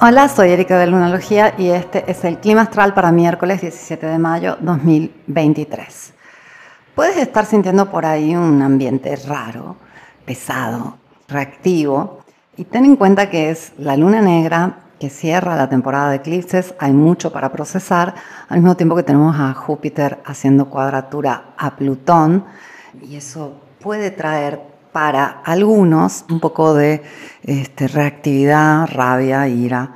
Hola, soy Erika de Lunalogía y este es el clima astral para miércoles 17 de mayo 2023. Puedes estar sintiendo por ahí un ambiente raro, pesado, reactivo y ten en cuenta que es la luna negra que cierra la temporada de eclipses, hay mucho para procesar, al mismo tiempo que tenemos a Júpiter haciendo cuadratura a Plutón y eso puede traer para algunos un poco de este, reactividad, rabia, ira,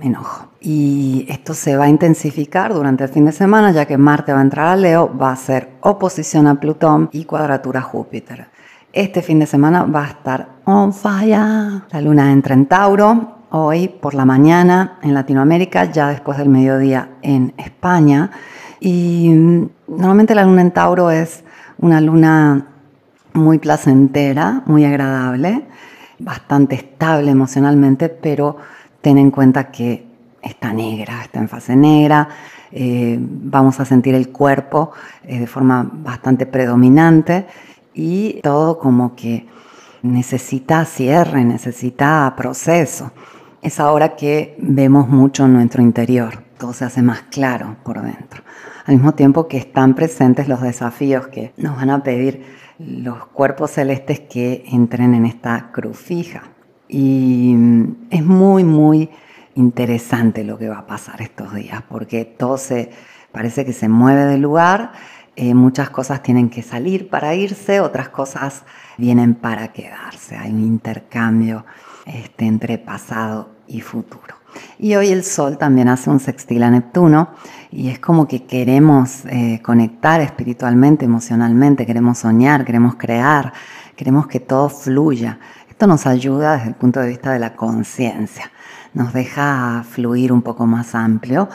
enojo. Y esto se va a intensificar durante el fin de semana, ya que Marte va a entrar a Leo, va a ser oposición a Plutón y cuadratura a Júpiter. Este fin de semana va a estar on fire. La luna entra en Tauro, hoy por la mañana en Latinoamérica, ya después del mediodía en España. Y mm, normalmente la luna en Tauro es una luna muy placentera, muy agradable, bastante estable emocionalmente, pero ten en cuenta que está negra, está en fase negra, eh, vamos a sentir el cuerpo eh, de forma bastante predominante y todo como que necesita cierre, necesita proceso. Es ahora que vemos mucho nuestro interior, todo se hace más claro por dentro. Al mismo tiempo que están presentes los desafíos que nos van a pedir los cuerpos celestes que entren en esta cruz fija. Y mm, es muy, muy interesante lo que va a pasar estos días, porque todo se parece que se mueve del lugar, eh, muchas cosas tienen que salir para irse, otras cosas vienen para quedarse. Hay un intercambio este, entre pasado y futuro. Y hoy el Sol también hace un sextil a Neptuno y es como que queremos eh, conectar espiritualmente, emocionalmente, queremos soñar, queremos crear, queremos que todo fluya. Esto nos ayuda desde el punto de vista de la conciencia, nos deja fluir un poco más amplio.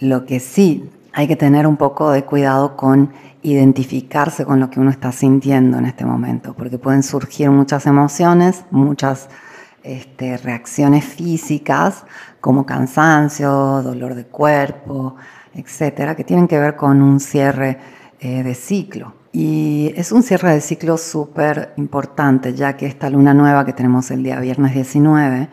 Lo que sí hay que tener un poco de cuidado con identificarse con lo que uno está sintiendo en este momento, porque pueden surgir muchas emociones, muchas este, reacciones físicas como cansancio, dolor de cuerpo, etcétera, que tienen que ver con un cierre eh, de ciclo. Y es un cierre de ciclo súper importante, ya que esta luna nueva que tenemos el día viernes 19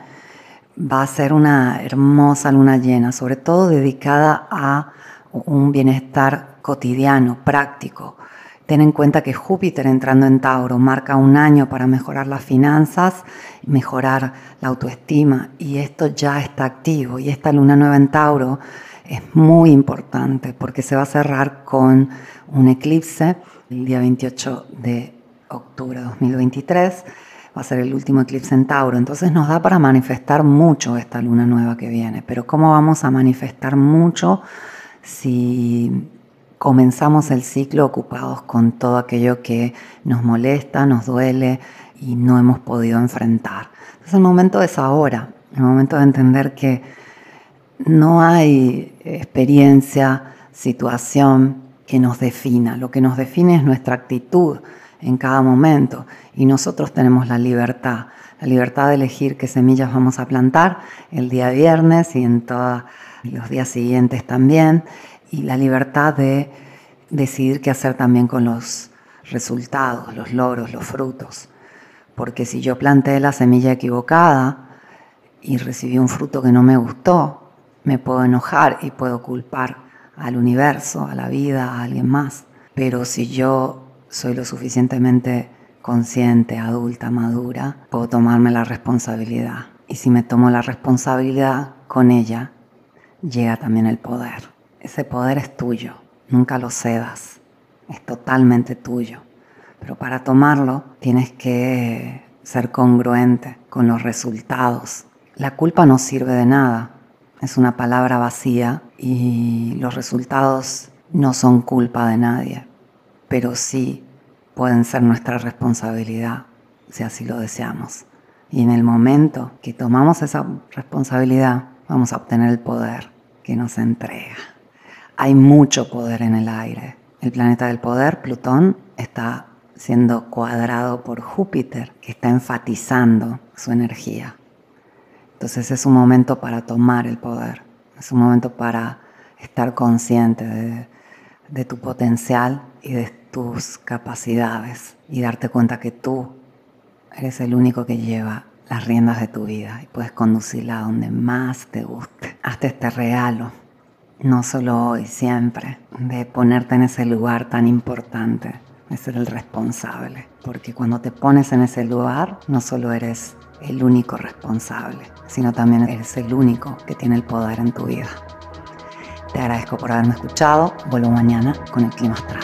va a ser una hermosa luna llena, sobre todo dedicada a un bienestar cotidiano, práctico, Ten en cuenta que Júpiter entrando en Tauro marca un año para mejorar las finanzas, mejorar la autoestima y esto ya está activo y esta luna nueva en Tauro es muy importante porque se va a cerrar con un eclipse el día 28 de octubre de 2023. Va a ser el último eclipse en Tauro. Entonces nos da para manifestar mucho esta luna nueva que viene. Pero ¿cómo vamos a manifestar mucho si comenzamos el ciclo ocupados con todo aquello que nos molesta, nos duele y no hemos podido enfrentar. Entonces el momento es ahora, el momento de entender que no hay experiencia, situación que nos defina. Lo que nos define es nuestra actitud en cada momento y nosotros tenemos la libertad, la libertad de elegir qué semillas vamos a plantar el día viernes y en todos los días siguientes también y la libertad de decidir qué hacer también con los resultados, los logros, los frutos. Porque si yo planté la semilla equivocada y recibí un fruto que no me gustó, me puedo enojar y puedo culpar al universo, a la vida, a alguien más. Pero si yo soy lo suficientemente consciente, adulta, madura, puedo tomarme la responsabilidad. Y si me tomo la responsabilidad con ella, llega también el poder. Ese poder es tuyo, nunca lo cedas, es totalmente tuyo. Pero para tomarlo tienes que ser congruente con los resultados. La culpa no sirve de nada, es una palabra vacía y los resultados no son culpa de nadie, pero sí pueden ser nuestra responsabilidad si así lo deseamos. Y en el momento que tomamos esa responsabilidad, vamos a obtener el poder que nos entrega hay mucho poder en el aire. El planeta del poder, Plutón, está siendo cuadrado por Júpiter, que está enfatizando su energía. Entonces es un momento para tomar el poder, es un momento para estar consciente de, tu potencial y de tus capacidades y darte cuenta que tú eres el único que lleva las riendas de tu vida y puedes conducirla a donde más te guste. Hazte este regalo, no solo hoy, siempre, de ponerte en ese lugar tan importante, de ser el responsable. Porque cuando te pones en ese lugar, no solo eres el único responsable, sino también eres el único que tiene el poder en tu vida. Te agradezco por haberme escuchado. Vuelvo mañana con el clima astral.